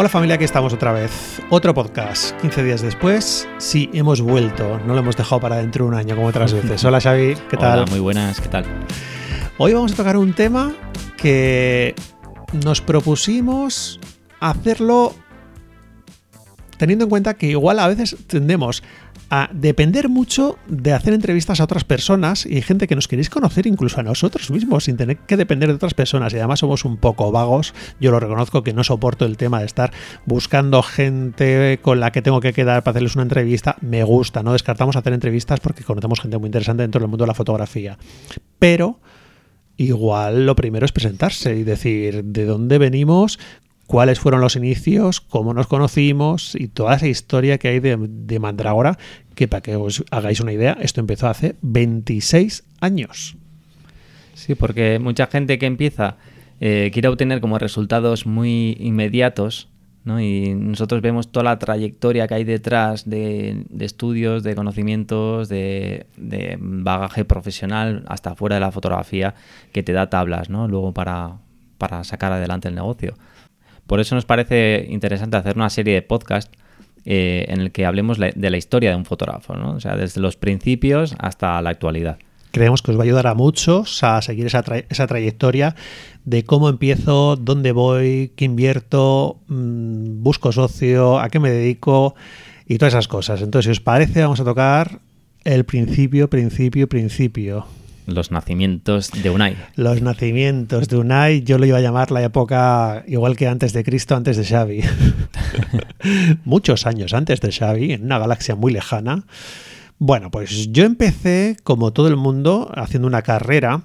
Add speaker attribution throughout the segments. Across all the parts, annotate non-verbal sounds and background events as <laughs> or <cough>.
Speaker 1: Hola familia, aquí estamos otra vez. Otro podcast, 15 días después. Sí, hemos vuelto, no lo hemos dejado para dentro de un año como otras veces. Hola Xavi, ¿qué tal?
Speaker 2: Hola, muy buenas, ¿qué tal?
Speaker 1: Hoy vamos a tocar un tema que nos propusimos hacerlo teniendo en cuenta que igual a veces tendemos a depender mucho de hacer entrevistas a otras personas y gente que nos queréis conocer incluso a nosotros mismos sin tener que depender de otras personas. Y además somos un poco vagos. Yo lo reconozco que no soporto el tema de estar buscando gente con la que tengo que quedar para hacerles una entrevista. Me gusta no descartamos hacer entrevistas porque conocemos gente muy interesante dentro del mundo de la fotografía. Pero igual lo primero es presentarse y decir de dónde venimos, cuáles fueron los inicios, cómo nos conocimos y toda esa historia que hay de, Mandrágora, que para que os hagáis una idea, esto empezó hace 26 años.
Speaker 2: Sí, porque mucha gente que empieza eh, quiere obtener como resultados muy inmediatos, ¿no? Y nosotros vemos toda la trayectoria que hay detrás de, estudios, de conocimientos, de, bagaje profesional, hasta fuera de la fotografía, que te da tablas, ¿no? Luego para sacar adelante el negocio. Por eso nos parece interesante hacer una serie de podcasts eh, en el que hablemos de la historia de un fotógrafo, ¿no? o sea, desde los principios hasta la actualidad.
Speaker 1: Creemos que os va a ayudar a muchos a seguir esa, esa trayectoria de cómo empiezo, dónde voy, qué invierto, mmm, busco socio, a qué me dedico y todas esas cosas. Entonces, si os parece, vamos a tocar el principio, principio, principio.
Speaker 2: Los nacimientos de Unai.
Speaker 1: Los nacimientos de Unai, yo lo iba a llamar la época igual que antes de Cristo, antes de Xavi. <laughs> Muchos años antes de Xavi, en una galaxia muy lejana. Bueno, pues yo empecé, como todo el mundo, haciendo una carrera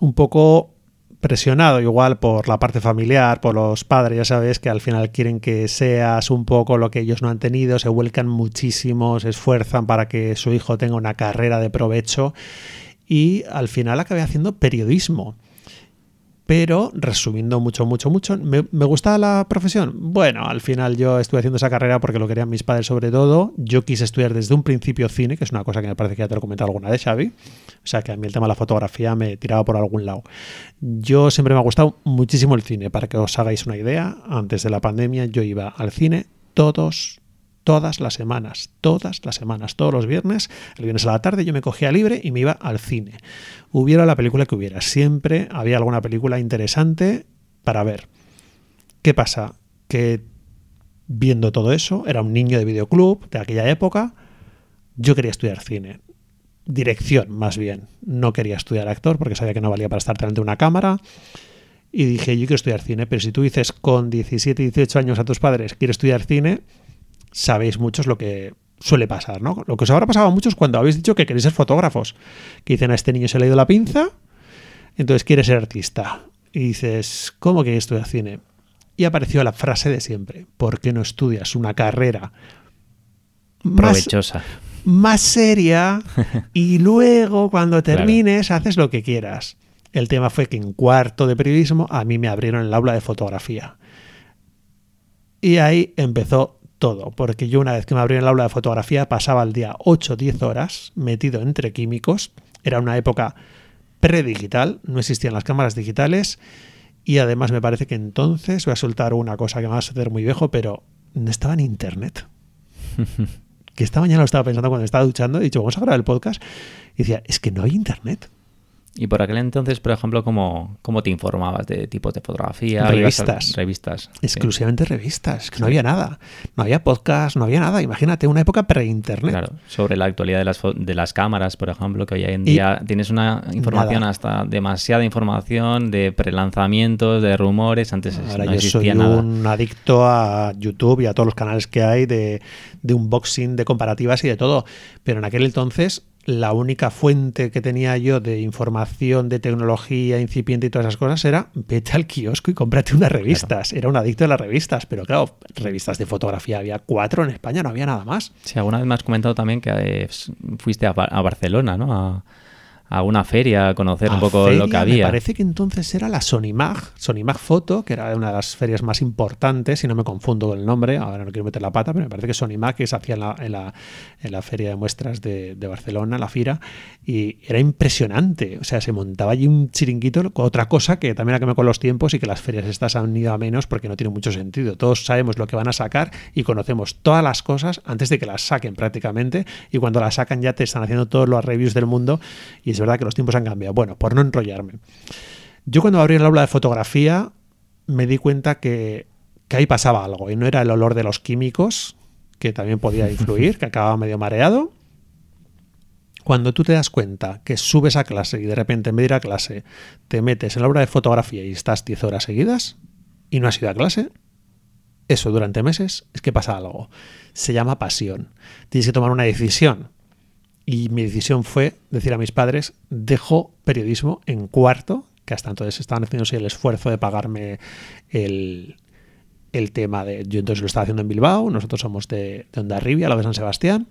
Speaker 1: un poco presionado igual por la parte familiar, por los padres, ya sabes que al final quieren que seas un poco lo que ellos no han tenido, se vuelcan muchísimo, se esfuerzan para que su hijo tenga una carrera de provecho y al final acabé haciendo periodismo. Pero, resumiendo mucho, mucho, mucho, ¿me, ¿me gusta la profesión? Bueno, al final yo estuve haciendo esa carrera porque lo querían mis padres sobre todo. Yo quise estudiar desde un principio cine, que es una cosa que me parece que ya te lo he comentado alguna vez, Xavi. O sea, que a mí el tema de la fotografía me tiraba por algún lado. Yo siempre me ha gustado muchísimo el cine. Para que os hagáis una idea, antes de la pandemia yo iba al cine todos todas las semanas, todas las semanas, todos los viernes, el viernes a la tarde yo me cogía libre y me iba al cine. Hubiera la película que hubiera, siempre había alguna película interesante para ver. ¿Qué pasa? Que viendo todo eso, era un niño de videoclub de aquella época, yo quería estudiar cine. Dirección, más bien. No quería estudiar actor porque sabía que no valía para estar delante de una cámara. Y dije, yo quiero estudiar cine, pero si tú dices con 17, 18 años a tus padres, quiero estudiar cine, sabéis muchos lo que suele pasar, ¿no? Lo que os habrá pasado a muchos cuando habéis dicho que queréis ser fotógrafos, que dicen a este niño se le ha ido la pinza, entonces quiere ser artista. Y dices, ¿cómo que estudiar cine? Y apareció la frase de siempre, ¿por qué no estudias una carrera
Speaker 2: provechosa?
Speaker 1: Más, más seria y <laughs> luego cuando termines claro. haces lo que quieras. El tema fue que en cuarto de periodismo a mí me abrieron el aula de fotografía. Y ahí empezó todo, porque yo una vez que me abrí en el aula de fotografía pasaba el día 8 10 horas metido entre químicos, era una época predigital, no existían las cámaras digitales y además me parece que entonces voy a soltar una cosa que me va a hacer muy viejo, pero no estaba en internet. <laughs> que esta mañana lo estaba pensando cuando estaba duchando, he dicho, vamos a grabar el podcast y decía, es que no hay internet.
Speaker 2: Y por aquel entonces, por ejemplo, ¿cómo, cómo te informabas de tipos de fotografía?
Speaker 1: Revistas.
Speaker 2: Revistas.
Speaker 1: Exclusivamente sí. revistas. Que no había nada. No había podcast, no había nada. Imagínate, una época pre-internet.
Speaker 2: Claro, sobre la actualidad de las, de las cámaras, por ejemplo, que hoy en día y tienes una información nada. hasta demasiada información de prelanzamientos, de rumores. Antes
Speaker 1: Ahora
Speaker 2: no
Speaker 1: yo soy
Speaker 2: nada.
Speaker 1: un adicto a YouTube y a todos los canales que hay de, de unboxing, de comparativas y de todo. Pero en aquel entonces la única fuente que tenía yo de información de tecnología incipiente y todas esas cosas era vete al kiosco y cómprate unas revistas. Claro. Era un adicto de las revistas, pero claro, revistas de fotografía había cuatro en España, no había nada más.
Speaker 2: Sí, alguna vez me has comentado también que eh, fuiste a, a Barcelona, ¿no? A, a una feria a conocer un poco lo que había.
Speaker 1: Me parece que entonces era la Sonimag, Sonimag Foto, que era una de las ferias más importantes, si no me confundo con el nombre, ahora no quiero meter la pata, pero me parece que Sonimag que se hacía en la, en la, en la feria de muestras de, de, Barcelona, la FIRA, y era impresionante. O sea, se montaba allí un chiringuito, otra cosa que también ha cambiado con los tiempos y que las ferias estas han ido a menos porque no tiene mucho sentido. Todos sabemos lo que van a sacar y conocemos todas las cosas antes de que las saquen prácticamente, y cuando las sacan ya te están haciendo todos los reviews del mundo y es verdad que los tiempos han cambiado. Bueno, por no enrollarme. Yo cuando abrí el aula de fotografía me di cuenta que, que ahí pasaba algo y no era el olor de los químicos, que también podía <laughs> influir, que acababa medio mareado. Cuando tú te das cuenta que subes a clase y de repente en vez de ir a clase te metes en la obra de fotografía y estás 10 horas seguidas y no has ido a clase, eso durante meses es que pasa algo. Se llama pasión. Tienes que tomar una decisión. Y mi decisión fue decir a mis padres, dejo periodismo en cuarto, que hasta entonces estaban haciéndose el esfuerzo de pagarme el, el tema de... Yo entonces lo estaba haciendo en Bilbao, nosotros somos de, de Ondarribia, lo de San Sebastián.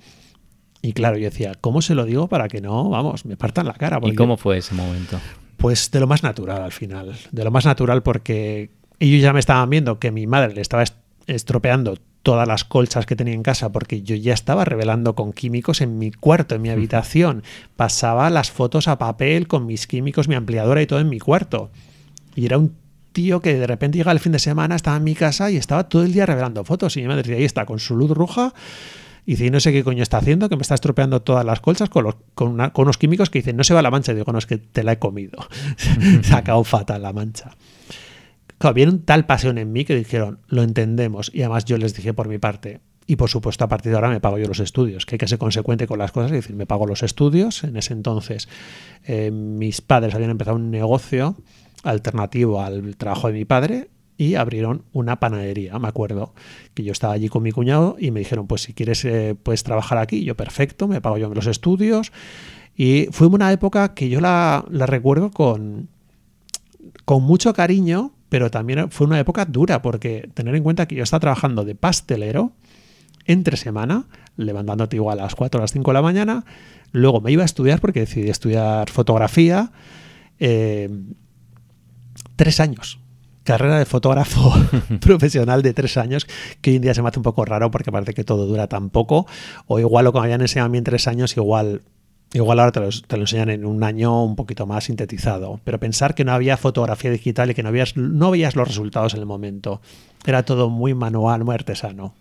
Speaker 1: Y claro, yo decía, ¿cómo se lo digo para que no, vamos, me partan la cara?
Speaker 2: ¿Y cómo fue ese momento?
Speaker 1: Pues de lo más natural al final. De lo más natural porque ellos ya me estaban viendo que mi madre le estaba estropeando todas las colchas que tenía en casa porque yo ya estaba revelando con químicos en mi cuarto, en mi habitación. Pasaba las fotos a papel con mis químicos, mi ampliadora y todo en mi cuarto. Y era un tío que de repente llega el fin de semana, estaba en mi casa y estaba todo el día revelando fotos. Y mi madre decía, ahí está, con su luz roja. Y dice, no sé qué coño está haciendo, que me está estropeando todas las colchas con, con, con unos químicos que dicen, no se va la mancha. Y digo, no, es que te la he comido. <laughs> se ha fatal la mancha. Claro, vieron tal pasión en mí que dijeron, lo entendemos. Y además yo les dije por mi parte, y por supuesto a partir de ahora me pago yo los estudios, que hay que ser consecuente con las cosas, es decir, me pago los estudios. En ese entonces eh, mis padres habían empezado un negocio alternativo al trabajo de mi padre y abrieron una panadería, me acuerdo, que yo estaba allí con mi cuñado y me dijeron, pues si quieres, eh, puedes trabajar aquí, yo perfecto, me pago yo los estudios. Y fue una época que yo la, la recuerdo con, con mucho cariño, pero también fue una época dura, porque tener en cuenta que yo estaba trabajando de pastelero entre semana, levantándote igual a las 4 o las 5 de la mañana, luego me iba a estudiar porque decidí estudiar fotografía, eh, tres años. Carrera de fotógrafo <laughs> profesional de tres años, que hoy en día se me hace un poco raro porque parece que todo dura tan poco, o igual lo que me habían enseñado a mí en tres años, igual Igual ahora te lo, te lo, enseñan en un año un poquito más sintetizado, pero pensar que no había fotografía digital y que no, habías, no veías los resultados en el momento. Era todo muy manual, muy artesano.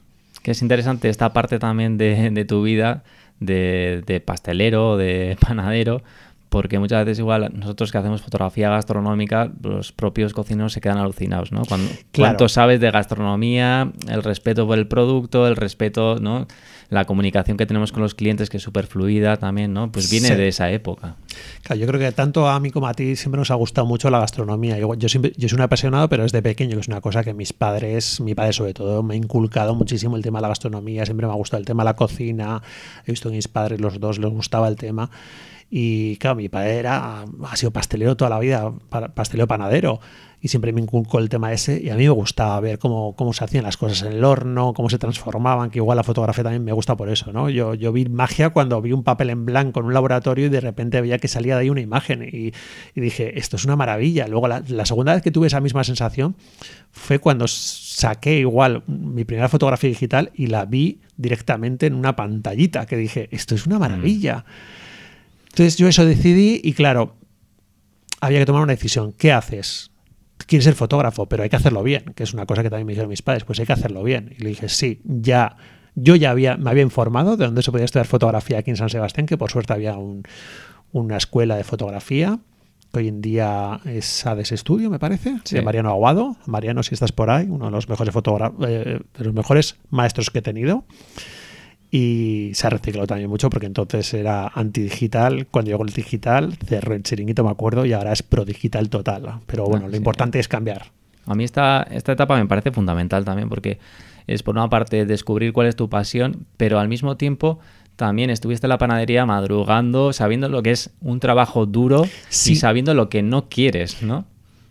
Speaker 2: Que es interesante esta parte también de, de tu vida, de, de pastelero, de <laughs> panadero, porque muchas veces igual nosotros que hacemos fotografía gastronómica, los propios cocineros se quedan alucinados, ¿no? Cuando,
Speaker 1: Claro.
Speaker 2: Cuánto sabes de gastronomía, el respeto por el producto, el respeto, ¿no? La comunicación que tenemos con los clientes, que es súper fluida también, ¿no? Pues viene
Speaker 1: Sí.
Speaker 2: de esa época.
Speaker 1: Claro, yo creo que tanto a mí como a ti siempre nos ha gustado mucho la gastronomía. Yo, yo, siempre, yo soy un apasionado, pero desde pequeño, que es una cosa que mis padres, mi padre sobre todo, me ha inculcado muchísimo el tema de la gastronomía. Siempre me ha gustado el tema de la cocina. He visto que mis padres, los dos, les gustaba el tema. Y claro, mi padre era, ha sido pastelero toda la vida, pa- pastelero panadero. Y siempre me inculcó el tema ese. Y a mí me gustaba ver cómo, cómo se hacían las cosas en el horno, cómo se transformaban, que igual la fotografía también me gusta por eso, ¿no? Yo, yo vi magia cuando vi un papel en blanco en un laboratorio y de repente veía que salía de ahí una imagen. Y, y dije, esto es una maravilla. Luego, la, la segunda vez que tuve esa misma sensación fue cuando saqué igual mi primera fotografía digital y la vi directamente en una pantallita, que dije, esto es una maravilla. Entonces yo eso decidí y claro, había que tomar una decisión. ¿Qué haces? Quieres ser fotógrafo, pero hay que hacerlo bien, que es una cosa que también me dijeron mis padres, pues hay que hacerlo bien. Y le dije, sí, ya, yo ya había, me había informado de dónde se podía estudiar fotografía aquí en San Sebastián, que por suerte había un- una escuela de fotografía, que hoy en día es ADES Estudio, me parece,
Speaker 2: Sí.
Speaker 1: de Mariano Aguado. Mariano, si estás por ahí, uno de los mejores fotógrafos, de los mejores maestros que he tenido. Y se ha reciclado también mucho porque entonces era antidigital. Cuando llegó el digital, cerró el chiringuito, me acuerdo, y ahora es prodigital total. Pero bueno,
Speaker 2: Ah,
Speaker 1: lo
Speaker 2: sí.
Speaker 1: importante es cambiar.
Speaker 2: A mí esta, esta etapa me parece fundamental también porque es por una parte descubrir cuál es tu pasión, pero al mismo tiempo también estuviste en la panadería madrugando, sabiendo lo que es un trabajo duro
Speaker 1: Sí.
Speaker 2: y sabiendo lo que no quieres, ¿no?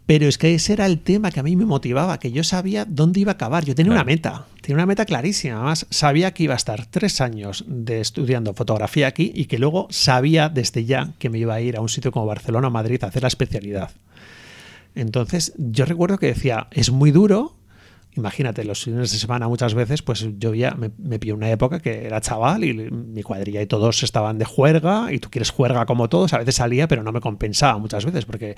Speaker 1: Pero es que ese era el tema que a mí me motivaba, que yo sabía dónde iba a acabar. Yo tenía
Speaker 2: Claro.
Speaker 1: una meta, tenía una meta clarísima. Además, sabía que iba a estar tres años de estudiando fotografía aquí y que luego sabía desde ya que me iba a ir a un sitio como Barcelona o Madrid a hacer la especialidad. Entonces, yo recuerdo que decía, es muy duro. Imagínate, los fines de semana muchas veces, pues yo ya me, me pillé una época que era chaval y mi cuadrilla y todos estaban de juerga y tú quieres juerga como todos. A veces salía, pero no me compensaba muchas veces porque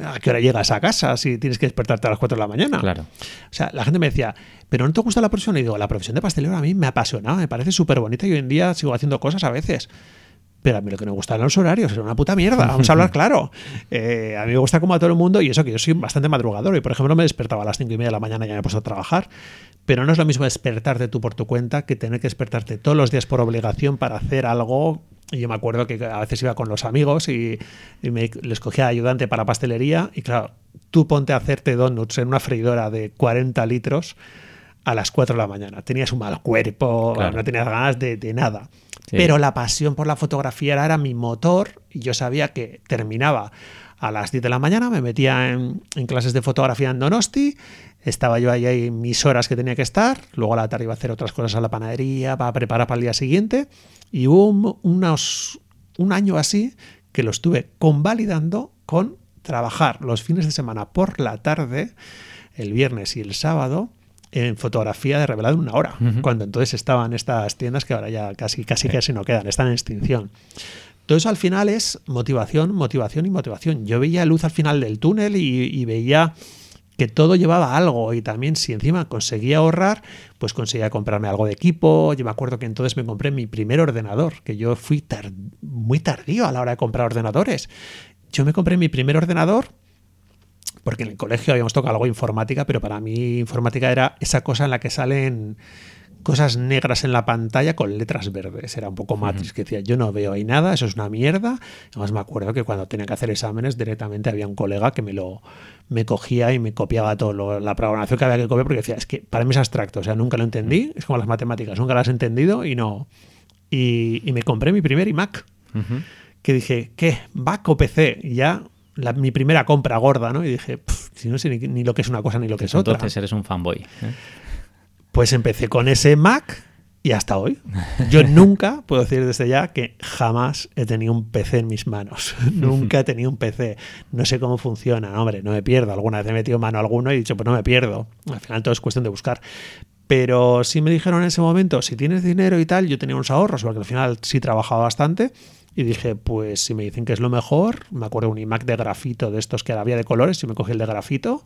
Speaker 1: ¿a qué hora llegas a casa si tienes que despertarte a las 4 de la mañana?
Speaker 2: Claro.
Speaker 1: O sea, la gente me decía, ¿pero no te gusta la profesión? Y digo, la profesión de pastelero a mí me apasionaba, me parece súper bonita y hoy en día sigo haciendo cosas a veces. Pero a mí lo que me gustan los horarios, era una puta mierda, vamos a hablar <laughs> claro. Eh, a mí me gusta como a todo el mundo y eso que yo soy bastante madrugador y por ejemplo me despertaba a las 5 y media de la mañana y ya me he puesto a trabajar. Pero no es lo mismo despertarte tú por tu cuenta que tener que despertarte todos los días por obligación para hacer algo. Y yo me acuerdo que a veces iba con los amigos y, y me, les cogía ayudante para pastelería y claro, tú ponte a hacerte donuts en una freidora de 40 litros a las 4 de la mañana. Tenías un mal cuerpo,
Speaker 2: Claro.
Speaker 1: no tenías ganas de, de nada.
Speaker 2: Sí.
Speaker 1: Pero la pasión por la fotografía era, era mi motor y yo sabía que terminaba a las 10 de la mañana, me metía en, en clases de fotografía en Donosti, estaba yo ahí, ahí mis horas que tenía que estar, luego a la tarde iba a hacer otras cosas a la panadería para preparar para el día siguiente y hubo un, unos, un año así que lo estuve convalidando con trabajar los fines de semana por la tarde, el viernes y el sábado, en fotografía de revelado en una hora, cuando entonces estaban estas tiendas que ahora ya casi, casi, casi no quedan, están en extinción. Todo eso al final es motivación, motivación y motivación. Yo veía luz al final del túnel y, y veía que todo llevaba algo y también si encima conseguía ahorrar, pues conseguía comprarme algo de equipo. Yo me acuerdo que entonces me compré mi primer ordenador, que yo fui tar- muy tardío a la hora de comprar ordenadores. Yo me compré mi primer ordenador porque en el colegio habíamos tocado algo de informática, pero para mí informática era esa cosa en la que salen cosas negras en la pantalla con letras verdes. Era un poco Matrix, que decía, yo no veo ahí nada, eso es una mierda. Además me acuerdo que cuando tenía que hacer exámenes directamente había un colega que me lo me cogía y me copiaba todo lo- la programación que había que copiar porque decía, es que para mí es abstracto, o sea, nunca lo entendí, es como las matemáticas, nunca las he entendido y no... Y, y me compré mi primer iMac
Speaker 2: Ujú.
Speaker 1: que dije, ¿qué? ¿Mac o PC? Y ya la- mi primera compra gorda, ¿no? Y dije, "Pf, si no sé ni, ni lo que es una cosa ni lo que es otra.
Speaker 2: Entonces eres un fanboy. ¿eh?
Speaker 1: Pues empecé con ese Mac y hasta hoy. Yo <laughs> nunca, puedo decir desde ya, que jamás he tenido un PC en mis manos. <laughs> nunca he tenido un PC. No sé cómo funciona, hombre, no me pierdo. Alguna vez he metido mano a alguno y he dicho, pues no me pierdo. Al final todo es cuestión de buscar. Pero sí me dijeron en ese momento, si tienes dinero y tal, yo tenía unos ahorros, porque al final sí trabajaba bastante. Y dije, pues si me dicen que es lo mejor, me acuerdo un iMac de grafito de estos que había de colores, y me cogí el de grafito,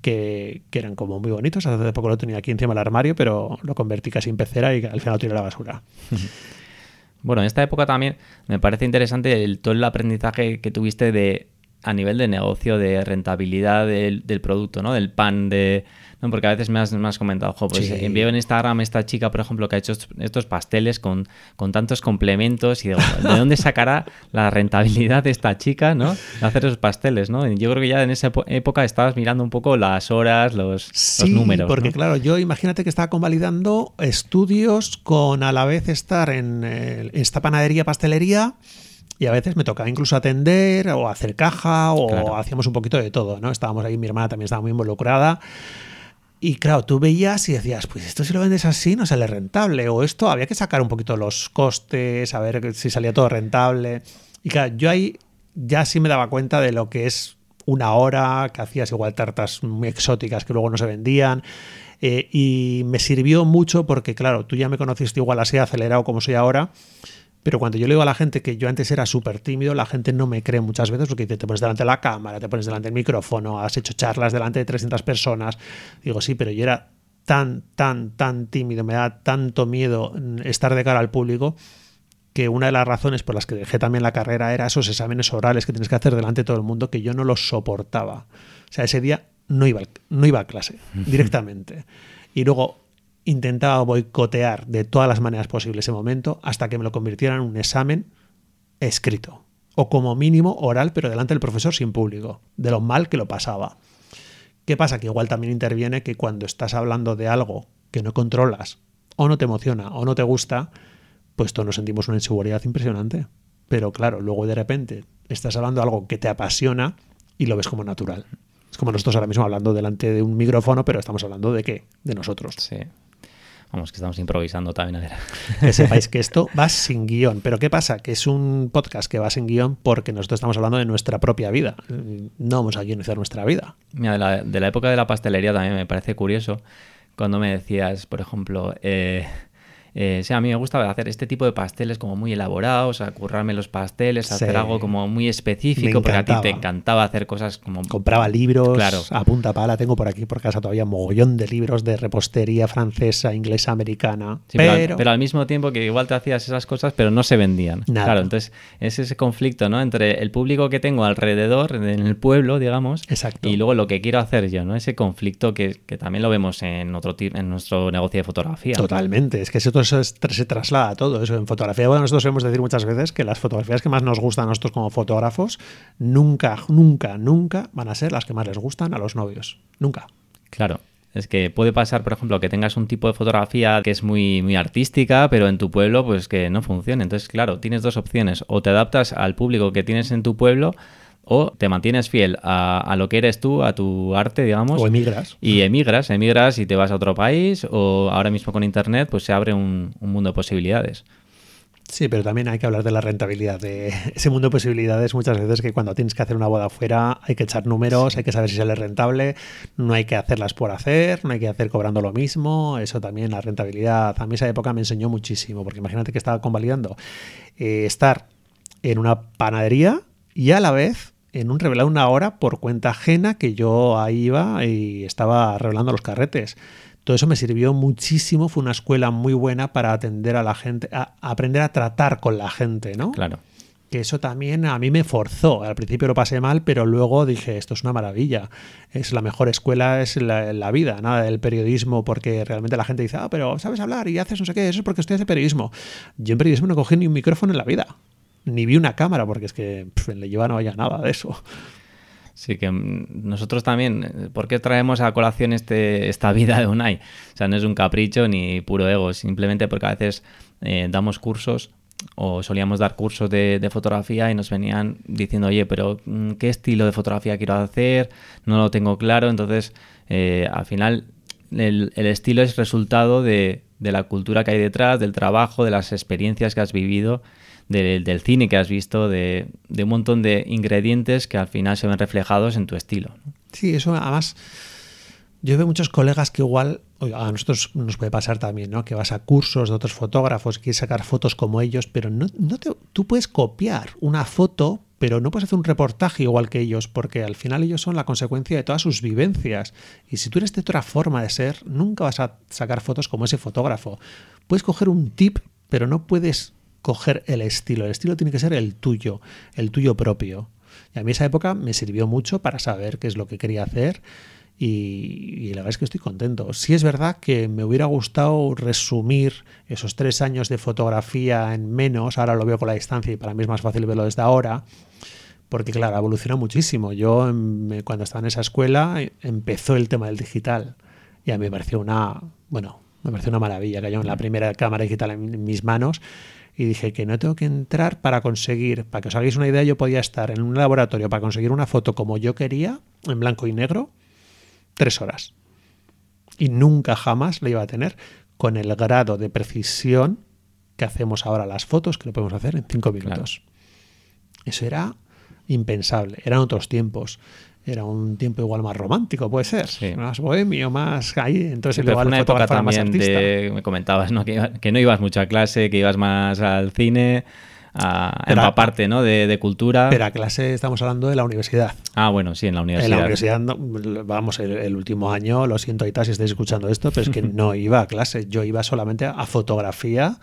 Speaker 1: que, que eran como muy bonitos. Hace poco lo tenía aquí encima del armario, pero lo convertí casi en pecera y al final lo tiré a la basura. <laughs>
Speaker 2: Bueno, en esta época también me parece interesante el, todo el aprendizaje que tuviste de a nivel de negocio, de rentabilidad del, del producto, ¿no? Del pan, de... ¿no? Porque a veces me has, me has comentado, jo, pues
Speaker 1: Sí.
Speaker 2: envío en Instagram esta chica, por ejemplo, que ha hecho est- estos pasteles con, con tantos complementos y digo, ¿de dónde sacará la rentabilidad de esta chica, ¿no? De hacer esos pasteles, ¿no? Yo creo que ya en esa época estabas mirando un poco las horas, los, los
Speaker 1: Sí,
Speaker 2: números,
Speaker 1: porque
Speaker 2: ¿no?
Speaker 1: claro, yo imagínate que estaba convalidando estudios con a la vez estar en, eh, esta panadería, pastelería, y a veces me tocaba incluso atender o hacer caja o
Speaker 2: Claro.
Speaker 1: hacíamos un poquito de todo, ¿no? Estábamos ahí, mi hermana también estaba muy involucrada. Y claro, tú veías y decías, pues esto si lo vendes así no sale rentable, o esto había que sacar un poquito los costes, a ver si salía todo rentable. Y claro, yo ahí ya sí me daba cuenta de lo que es una hora, que hacías igual tartas muy exóticas que luego no se vendían. eh, y me sirvió mucho porque, claro, tú ya me conociste igual así acelerado como soy ahora. Pero cuando yo le digo a la gente que yo antes era súper tímido, la gente no me cree muchas veces porque dice, te pones delante de la cámara, te pones delante del micrófono, has hecho charlas delante de 300 personas. Digo, sí, pero yo era tan, tan, tan tímido, me da tanto miedo mm, estar de cara al público que una de las razones por las que dejé también la carrera era esos exámenes orales que tienes que hacer delante de todo el mundo que yo no los soportaba. O sea, ese día no iba, no iba a clase directamente. Y luego intentaba boicotear de todas las maneras posibles ese momento hasta que me lo convirtieran en un examen escrito. O como mínimo oral, pero delante del profesor sin público. De lo mal que lo pasaba. ¿Qué pasa? Que igual también interviene que cuando estás hablando de algo que no controlas, o no te emociona, o no te gusta, pues todos nos sentimos una inseguridad impresionante. Pero claro, luego de repente estás hablando de algo que te apasiona y lo ves como natural. Es como nosotros ahora mismo hablando delante de un micrófono, pero estamos hablando de qué? De nosotros.
Speaker 2: Sí. Vamos, que estamos improvisando también. A ver.
Speaker 1: Que sepáis que <laughs> esto va sin guion. Pero ¿qué pasa? Que es un podcast que va sin guion porque nosotros estamos hablando de nuestra propia vida. No vamos a guionizar nuestra vida.
Speaker 2: Mira, de la, de la época de la pastelería también me parece curioso cuando me decías, por ejemplo, eh, eh, sí, a mí me gusta hacer este tipo de pasteles como muy elaborados, a currarme los pasteles, hacer
Speaker 1: Sí.
Speaker 2: algo como muy específico, porque a ti te
Speaker 1: encantaba.
Speaker 2: hacer cosas como...
Speaker 1: Compraba libros
Speaker 2: Claro.
Speaker 1: a punta pala. Tengo por aquí por casa todavía mogollón de libros de repostería francesa, inglesa, americana.
Speaker 2: Sí, pero,
Speaker 1: pero,
Speaker 2: al, pero al mismo tiempo que igual te hacías esas cosas, pero no se vendían.
Speaker 1: Nada.
Speaker 2: Claro, entonces es ese conflicto, ¿no? Entre el público que tengo alrededor, en el pueblo, digamos,
Speaker 1: Exacto.
Speaker 2: y luego lo que quiero hacer yo, ¿no? Ese conflicto que, que también lo vemos en otro en nuestro negocio de fotografía.
Speaker 1: Totalmente, es que eso, eso es- se traslada a todo eso. En fotografía, bueno, nosotros solemos decir muchas veces que las fotografías que más nos gustan a nosotros como fotógrafos nunca, nunca, nunca van a ser las que más les gustan a los novios. Nunca.
Speaker 2: Claro. Es que puede pasar, por ejemplo, que tengas un tipo de fotografía que es muy, muy artística, pero en tu pueblo, pues que no funcione. Entonces, claro, tienes dos opciones. O te adaptas al público que tienes en tu pueblo, o te mantienes fiel a, a lo que eres tú, a tu arte, digamos.
Speaker 1: O emigras.
Speaker 2: Y emigras, emigras y te vas a otro país, o ahora mismo con internet, pues se abre un, un mundo de posibilidades.
Speaker 1: Sí, pero también hay que hablar de la rentabilidad, de <laughs> ese mundo de posibilidades muchas veces que cuando tienes que hacer una boda afuera hay que echar números, hay que saber si sale rentable, no hay que hacerlas por hacer, no hay que hacer cobrando lo mismo, eso también, la rentabilidad, a mí esa época me enseñó muchísimo, porque imagínate que estaba convalidando eh, estar en una panadería y a la vez en un revelar una hora por cuenta ajena que yo ahí iba y estaba revelando los carretes. Todo eso me sirvió muchísimo, fue una escuela muy buena para atender a la gente, a, aprender a tratar con la gente, ¿no?
Speaker 2: Claro.
Speaker 1: Que eso también a mí me forzó. Al principio lo pasé mal, pero luego dije, esto es una maravilla. Es la mejor escuela, es la, la vida, nada del periodismo, porque realmente la gente dice, ah, pero sabes hablar y haces no sé qué, eso es porque estoy haciendo periodismo. Yo en periodismo no cogí ni un micrófono en la vida. Ni vi una cámara, porque es que pff, en Lleva no había nada de eso.
Speaker 2: Sí, que mm, nosotros también, eh, ¿por qué traemos a colación este, esta vida de Unai? O sea, no es un capricho ni puro ego, simplemente porque a veces eh, damos cursos o solíamos dar cursos de, de fotografía y nos venían diciendo, oye, pero mm, ¿qué estilo de fotografía quiero hacer? No lo tengo claro, entonces eh, al final el, el estilo es resultado de, de la cultura que hay detrás, del trabajo, de las experiencias que has vivido de- del cine que has visto, de, un montón de ingredientes que al final se ven reflejados en tu estilo.
Speaker 1: Sí, eso además. Yo veo muchos colegas que igual, a nosotros nos puede pasar también, ¿no? Que vas a cursos de otros fotógrafos, quieres sacar fotos como ellos, pero no, no te- tú puedes copiar una foto, pero no puedes hacer un reportaje igual que ellos, porque al final ellos son la consecuencia de todas sus vivencias. Y si tú eres de otra forma de ser, nunca vas a sacar fotos como ese fotógrafo. Puedes coger un tip, pero no puedes coger el estilo. El estilo tiene que ser el tuyo, el tuyo propio. Y a mí esa época me sirvió mucho para saber qué es lo que quería hacer y, y la verdad es que estoy contento. Sí es verdad que me hubiera gustado resumir esos tres años de fotografía en menos, ahora lo veo con la distancia y para mí es más fácil verlo desde ahora, porque claro, evoluciona muchísimo. Yo em, cuando estaba en esa escuela eh, empezó el tema del digital y a mí me pareció una, bueno, me pareció una maravilla, cayó en la primera cámara digital en mis manos y dije que no tengo que entrar para conseguir, para que os hagáis una idea, yo podía estar en un laboratorio para conseguir una foto como yo quería, en blanco y negro, tres horas. Y nunca jamás la iba a tener con el grado de precisión que hacemos ahora las fotos, que lo podemos hacer en cinco minutos. Eso era impensable, eran otros tiempos. Era un tiempo igual más romántico, puede ser,
Speaker 2: Sí.
Speaker 1: más bohemio, más ahí. Entonces,
Speaker 2: Sí,
Speaker 1: igual
Speaker 2: fue una época también de, me comentabas, ¿no? Que, iba- que no ibas mucho a clase, que ibas más al cine, a,
Speaker 1: Pero-
Speaker 2: empaparte, ¿no? De, de cultura.
Speaker 1: Pero a clase estamos hablando de la universidad.
Speaker 2: ah, bueno, sí, en la universidad.
Speaker 1: En la universidad, no- vamos, el, el último año, lo siento ahorita si estáis escuchando esto, pero es que <laughs> no iba a clase, yo iba solamente a fotografía,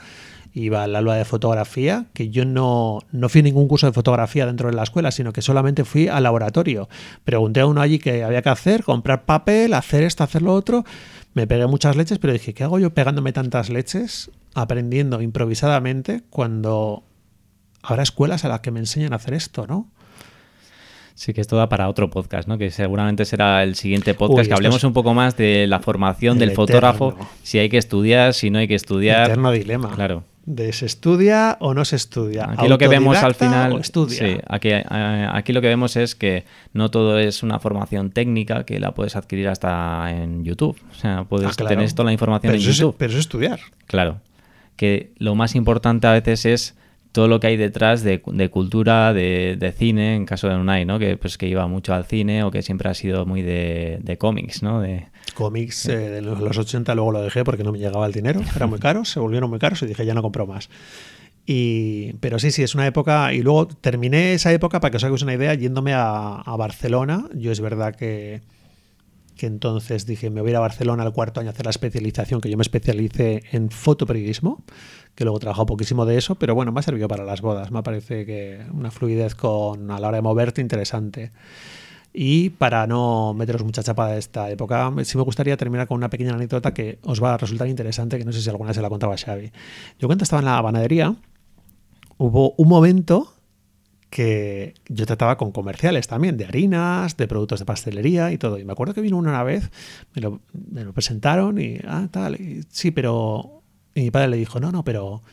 Speaker 1: iba al aula de fotografía, que yo no, no fui a ningún curso de fotografía dentro de la escuela, sino que solamente fui al laboratorio. Pregunté a uno allí qué había que hacer, comprar papel, hacer esto, hacer lo otro. Me pegué muchas leches, pero dije, ¿qué hago yo pegándome tantas leches, aprendiendo improvisadamente, cuando habrá escuelas a las que me enseñan a hacer esto, ¿no?
Speaker 2: Sí, que esto da para otro podcast, ¿no? Que seguramente será el siguiente podcast,
Speaker 1: Uy,
Speaker 2: que hablemos
Speaker 1: es-
Speaker 2: un poco más de la formación
Speaker 1: El
Speaker 2: del fotógrafo,
Speaker 1: eterno.
Speaker 2: si hay que estudiar, si no hay que estudiar.
Speaker 1: Eterno dilema.
Speaker 2: Claro.
Speaker 1: De se estudia o no se estudia.
Speaker 2: Aquí lo que vemos al final, sí, aquí, eh, aquí lo que vemos es que no todo es una formación técnica que la puedes adquirir hasta en YouTube. O sea, puedes
Speaker 1: Ah, claro.
Speaker 2: tener toda la información
Speaker 1: pero
Speaker 2: en
Speaker 1: eso es-
Speaker 2: YouTube.
Speaker 1: pero eso es estudiar.
Speaker 2: Claro. Que lo más importante a veces es todo lo que hay detrás de, de cultura, de, de cine, en caso de Unai, ¿no? Que pues que iba mucho al cine o que siempre ha sido muy de, de cómics, ¿no? De,
Speaker 1: Cómics eh, de los los 80 luego lo dejé porque no me llegaba el dinero, eran muy caros, se volvieron muy caros y dije ya no compro más. Y, pero sí, sí, es una época. Y luego terminé esa época, para que os hagáis una idea, yéndome a, a Barcelona. Yo es verdad que, que entonces dije, me voy a ir a Barcelona al cuarto año a hacer la especialización, que yo me especialicé en fotoperiodismo, que luego he poquísimo de eso, pero bueno, me ha servido para las bodas. Me parece que una fluidez con a la hora de moverte interesante. Y para no meteros mucha chapa de esta época, sí me gustaría terminar con una pequeña anécdota que os va a resultar interesante, que no sé si alguna se la contaba Xavi. Yo cuando estaba en la panadería, hubo un momento que yo trataba con comerciales también, de harinas, de productos de pastelería y todo. Y me acuerdo que vino uno una vez, me lo, presentaron y, ah, tal, y, sí, pero... Y mi padre le dijo, no, no, pero...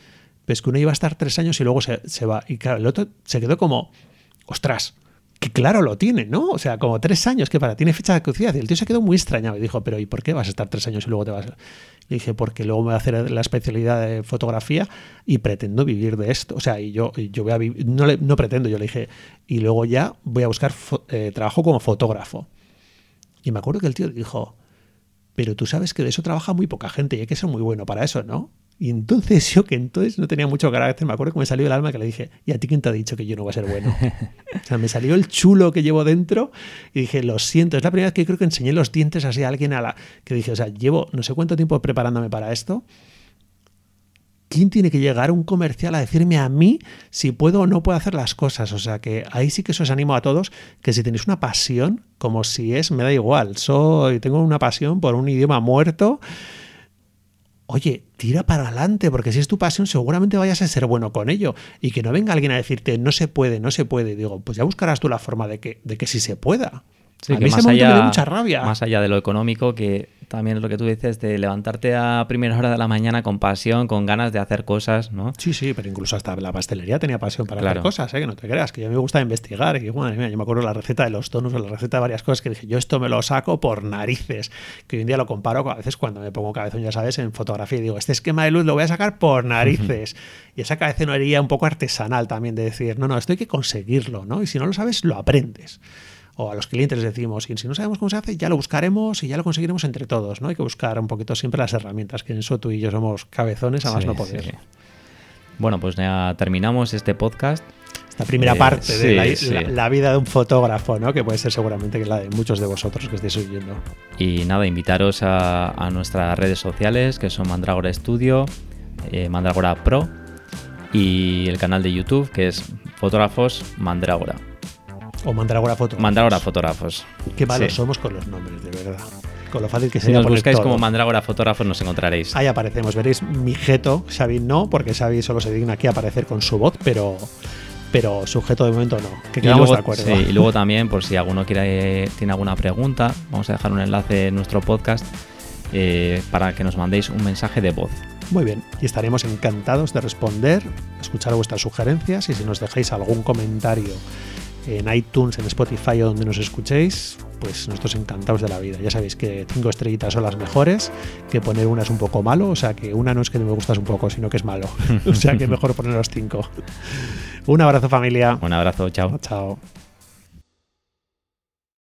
Speaker 1: Pues que uno iba a estar tres años y luego se, se va. Y claro, el otro se quedó como, ostras, que claro lo tiene, ¿no? O sea, como tres años, que para, tiene fecha de caducidad. Y el tío se quedó muy extrañado y dijo, pero ¿y por qué vas a estar tres años y luego te vas? Le dije, porque luego me voy a hacer la especialidad de fotografía y pretendo vivir de esto. O sea, y yo, yo voy a vivir, no, no pretendo, yo le dije, y luego ya voy a buscar eh, trabajo como fotógrafo. Y me acuerdo que el tío dijo, pero tú sabes que de eso trabaja muy poca gente y hay que ser muy bueno para eso, ¿no? Y entonces yo que entonces no tenía mucho carácter, me acuerdo que me salió el alma que le dije, ¿y a ti quién te ha dicho que yo no voy a ser bueno? o sea, me salió el chulo que llevo dentro y dije, lo siento, es la primera vez que creo que enseñé los dientes así a alguien a la que dije, o sea, llevo no sé cuánto tiempo preparándome para esto. ¿Quién tiene que llegar un comercial a decirme a mí si puedo o no puedo hacer las cosas? O sea que ahí sí que os animo a todos que si tenéis una pasión, como si es, me da igual, soy, tengo una pasión por un idioma muerto, oye, tira para adelante, porque si es tu pasión, seguramente vayas a ser bueno con ello. Y que no venga alguien a decirte, no se puede, no se puede. Digo, pues ya buscarás tú la forma de que, de que sí se pueda.
Speaker 2: Sí,
Speaker 1: a
Speaker 2: que
Speaker 1: mí ese
Speaker 2: allá,
Speaker 1: me dio mucha rabia.
Speaker 2: Más allá de lo económico, que también es lo que tú dices, de levantarte a primera hora de la mañana con pasión, con ganas de hacer cosas, ¿no?
Speaker 1: Sí, sí, pero incluso hasta la pastelería tenía pasión para
Speaker 2: Claro.
Speaker 1: hacer cosas, ¿eh? que no te creas, que mí me gusta investigar. Y madre mía, yo me acuerdo la receta de los donuts o la receta de varias cosas que dije, yo esto me lo saco por narices. Que hoy en día lo comparo con- a veces cuando me pongo cabezón, ya sabes, en fotografía y digo, este esquema de luz lo voy a sacar por narices. y esa cabezonería un poco artesanal también de decir, no, no, esto hay que conseguirlo, ¿no? Y si no lo sabes, lo aprendes. O a los clientes les decimos, si no sabemos cómo se hace, ya lo buscaremos y ya lo conseguiremos entre todos, ¿no? Hay que buscar un poquito siempre las herramientas, que en eso tú y yo somos cabezones, a más
Speaker 2: Sí,
Speaker 1: no poder.
Speaker 2: sí. Bueno, pues ya terminamos este podcast.
Speaker 1: Esta primera
Speaker 2: Eh,
Speaker 1: parte de la,
Speaker 2: sí.
Speaker 1: la- la vida de un fotógrafo, ¿no? Que puede ser seguramente que la de muchos de vosotros que estéis oyendo.
Speaker 2: Y nada, invitaros a, a nuestras redes sociales, que son Mandragora Studio, eh, Mandragora Pro, y el canal de YouTube, que es Fotógrafos Mandragora.
Speaker 1: O Mandragora Fotos.
Speaker 2: Mandragora Fotógrafos.
Speaker 1: Qué malos
Speaker 2: Sí.
Speaker 1: somos con los nombres, de verdad. Con lo fácil que
Speaker 2: Si
Speaker 1: sería
Speaker 2: nos
Speaker 1: poner
Speaker 2: buscáis
Speaker 1: todo.
Speaker 2: como Mandragora Fotógrafos nos encontraréis.
Speaker 1: Ahí aparecemos, veréis mi jeto, Xavi no, porque Xavi solo se digna aquí a aparecer con su voz, pero, pero sujeto de momento no. Que quedamos
Speaker 2: luego,
Speaker 1: de acuerdo.
Speaker 2: sí, y luego <laughs> también, por si alguno quiere, tiene alguna pregunta, vamos a dejar un enlace en nuestro podcast eh, para que nos mandéis un mensaje de voz.
Speaker 1: Muy bien, y estaremos encantados de responder, escuchar vuestras sugerencias y si nos dejáis algún comentario en iTunes, en Spotify o donde nos escuchéis, pues nosotros encantados de la vida. Ya sabéis que cinco estrellitas son las mejores, que poner una es un poco malo, o sea que una no es que no me gustas un poco, sino que es malo. <laughs> o sea que mejor poner los cinco. Un abrazo familia.
Speaker 2: Un abrazo, chao.
Speaker 1: Chao.